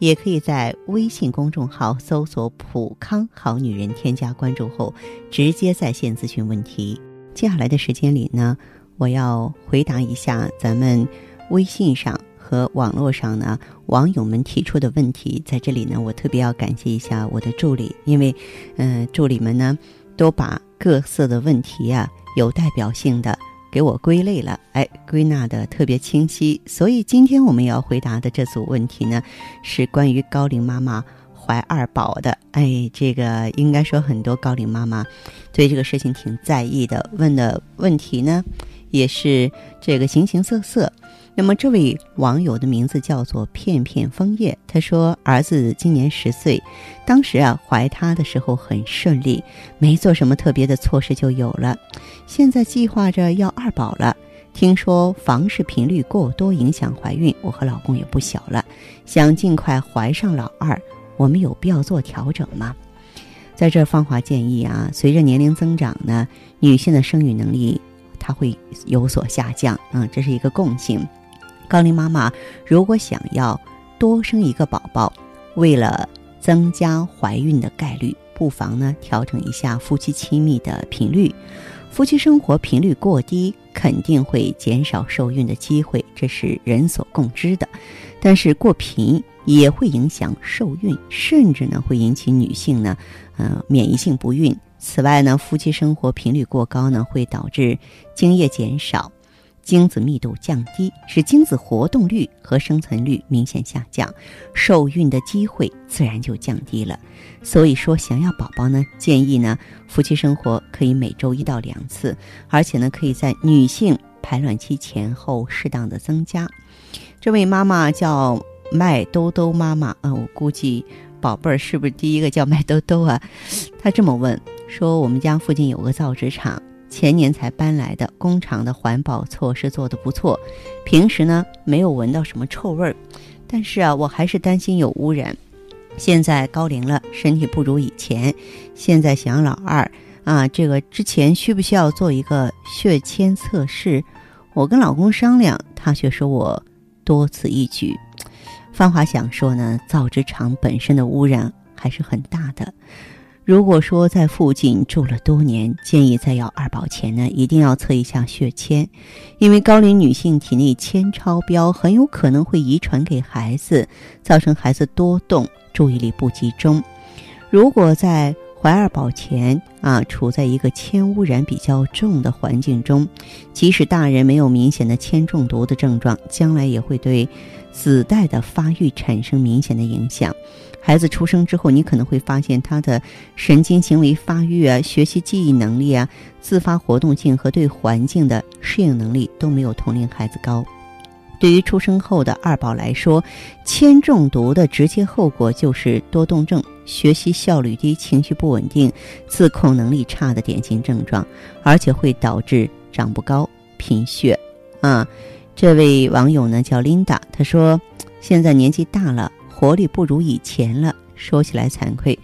也可以在微信公众号搜索“普康好女人”，添加关注后，直接在线咨询问题。接下来的时间里呢，我要回答一下咱们微信上和网络上呢网友们提出的问题。在这里呢，我特别要感谢一下我的助理，因为，嗯，助理们呢都把各色的问题啊有代表性的。给我归类了，哎，归纳的特别清晰。所以今天我们要回答的这组问题呢，是关于高龄妈妈怀二宝的。哎，这个应该说很多高龄妈妈对这个事情挺在意的，问的问题呢也是这个形形色色。那么这位网友的名字叫做片片枫叶，他说儿子今年十岁，当时啊怀他的时候很顺利，没做什么特别的措施就有了。现在计划着要二宝了，听说房事频率过多影响怀孕，我和老公也不小了，想尽快怀上老二，我们有必要做调整吗？在这芳华建议啊，随着年龄增长呢，女性的生育能力它会有所下降啊，这是一个共性。高龄妈妈如果想要多生一个宝宝，为了增加怀孕的概率，不妨呢调整一下夫妻亲密的频率。夫妻生活频率过低，肯定会减少受孕的机会，这是人所共知的。但是过频也会影响受孕，甚至呢会引起女性呢，呃免疫性不孕。此外呢，夫妻生活频率过高呢，会导致精液减少。精子密度降低，使精子活动率和生存率明显下降，受孕的机会自然就降低了。所以说，想要宝宝呢，建议呢，夫妻生活可以每周一到两次，而且呢，可以在女性排卵期前后适当的增加。这位妈妈叫麦兜兜妈妈啊，我估计宝贝儿是不是第一个叫麦兜兜啊？她这么问说：“我们家附近有个造纸厂。”前年才搬来的工厂的环保措施做得不错，平时呢没有闻到什么臭味儿，但是啊，我还是担心有污染。现在高龄了，身体不如以前，现在想老二啊，这个之前需不需要做一个血铅测试？我跟老公商量，他却说我多此一举。芳华想说呢，造纸厂本身的污染还是很大的。如果说在附近住了多年，建议在要二宝前呢，一定要测一下血铅，因为高龄女性体内铅超标，很有可能会遗传给孩子，造成孩子多动、注意力不集中。如果在怀二宝前啊，处在一个铅污染比较重的环境中，即使大人没有明显的铅中毒的症状，将来也会对子代的发育产生明显的影响。孩子出生之后，你可能会发现他的神经行为发育啊、学习记忆能力啊、自发活动性和对环境的适应能力都没有同龄孩子高。对于出生后的二宝来说，铅中毒的直接后果就是多动症、学习效率低、情绪不稳定、自控能力差的典型症状，而且会导致长不高、贫血。啊，这位网友呢叫 Linda，他说现在年纪大了。活力不如以前了。说起来惭愧，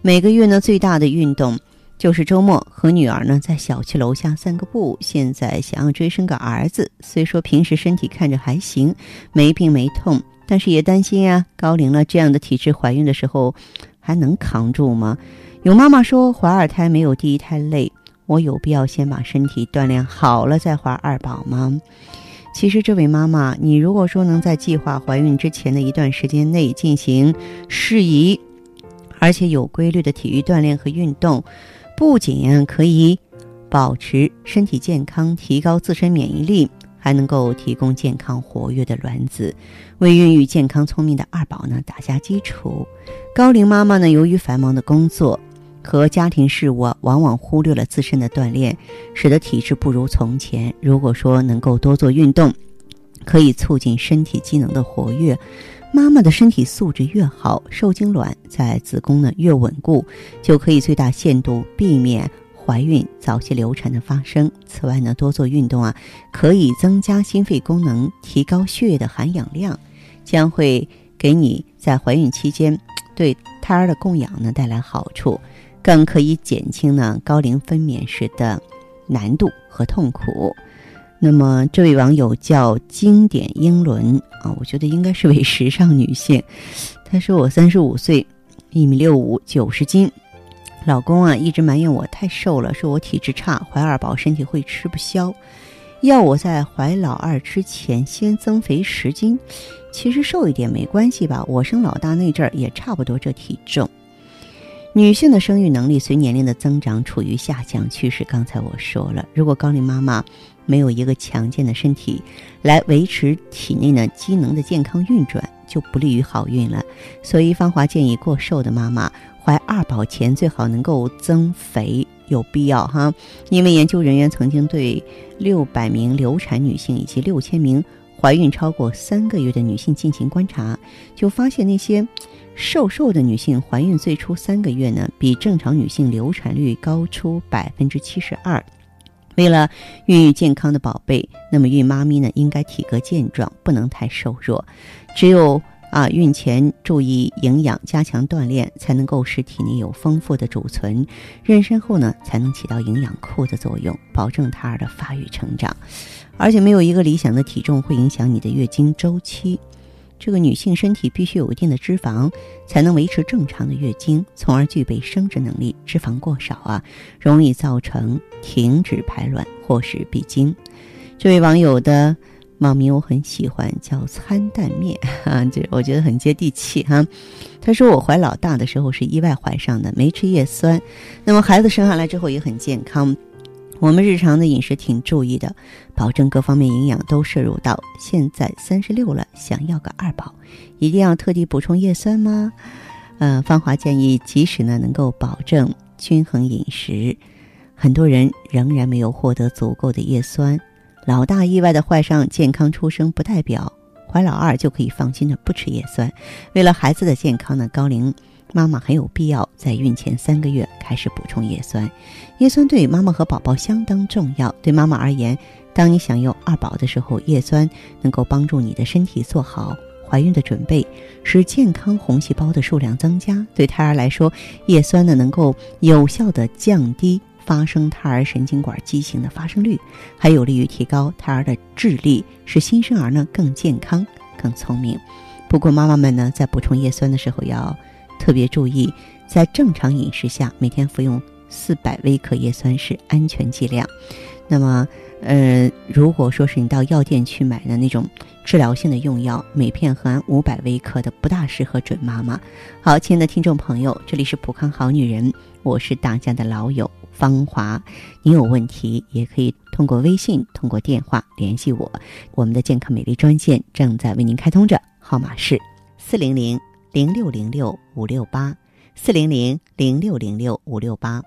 每个月呢最大的运动就是周末和女儿呢在小区楼下散个步。现在想要追生个儿子，虽说平时身体看着还行，没病没痛，但是也担心啊，高龄了这样的体质，怀孕的时候还能扛住吗？有妈妈说怀二胎没有第一胎累，我有必要先把身体锻炼好了再怀二宝吗？其实，这位妈妈，你如果说能在计划怀孕之前的一段时间内进行适宜，而且有规律的体育锻炼和运动，不仅可以保持身体健康、提高自身免疫力，还能够提供健康活跃的卵子，为孕育健康聪明的二宝呢打下基础。高龄妈妈呢，由于繁忙的工作。和家庭事务往往忽略了自身的锻炼，使得体质不如从前。如果说能够多做运动，可以促进身体机能的活跃。妈妈的身体素质越好，受精卵在子宫呢越稳固，就可以最大限度避免怀孕、早期流产的发生。此外呢，多做运动啊，可以增加心肺功能，提高血液的含氧量，将会给你在怀孕期间对胎儿的供氧呢带来好处，更可以减轻呢高龄分娩时的难度和痛苦。那么，这位网友叫经典英伦啊，我觉得应该是位时尚女性。她说：“我三十五岁，一米六五，九十斤，老公啊一直埋怨我太瘦了，说我体质差，怀二宝身体会吃不消，要我在怀老二之前先增肥十斤。其实瘦一点没关系吧，我生老大那阵儿也差不多这体重。女性的生育能力随年龄的增长处于下降趋势。刚才我说了，如果高龄妈妈。”没有一个强健的身体来维持体内呢机能的健康运转，就不利于好运了。所以芳华建议过瘦的妈妈怀二宝前最好能够增肥，有必要哈。因为研究人员曾经对六百名流产女性以及六千名怀孕超过三个月的女性进行观察，就发现那些瘦瘦的女性怀孕最初三个月呢，比正常女性流产率高出百分之七十二。为了孕育健康的宝贝，那么孕妈咪呢应该体格健壮，不能太瘦弱。只有啊孕前注意营养，加强锻炼，才能够使体内有丰富的储存。妊娠后呢，才能起到营养库的作用，保证胎儿的发育成长。而且没有一个理想的体重会影响你的月经周期。这个女性身体必须有一定的脂肪，才能维持正常的月经，从而具备生殖能力。脂肪过少啊，容易造成停止排卵或是闭经。这位网友的网名我很喜欢，叫餐蛋面啊，这我觉得很接地气哈。他说我怀老大的时候是意外怀上的，没吃叶酸，那么孩子生下来之后也很健康。我们日常的饮食挺注意的，保证各方面营养都摄入到。现在三十六了，想要个二宝，一定要特地补充叶酸吗？呃，芳华建议，即使呢能够保证均衡饮食，很多人仍然没有获得足够的叶酸。老大意外的怀上健康出生，不代表怀老二就可以放心的不吃叶酸。为了孩子的健康呢，高龄。妈妈很有必要在孕前三个月开始补充叶酸，叶酸对妈妈和宝宝相当重要。对妈妈而言，当你想要二宝的时候，叶酸能够帮助你的身体做好怀孕的准备，使健康红细胞的数量增加。对胎儿来说，叶酸呢能够有效的降低发生胎儿神经管畸形的发生率，还有利于提高胎儿的智力，使新生儿呢更健康、更聪明。不过，妈妈们呢在补充叶酸的时候要。特别注意，在正常饮食下，每天服用四百微克叶酸是安全剂量。那么，呃，如果说是你到药店去买的那种治疗性的用药，每片含五百微克的，不大适合准妈妈。好，亲爱的听众朋友，这里是普康好女人，我是大家的老友芳华。你有问题也可以通过微信、通过电话联系我。我们的健康美丽专线正在为您开通着，号码是四零零。零六零六五六八四零零零六零六五六八。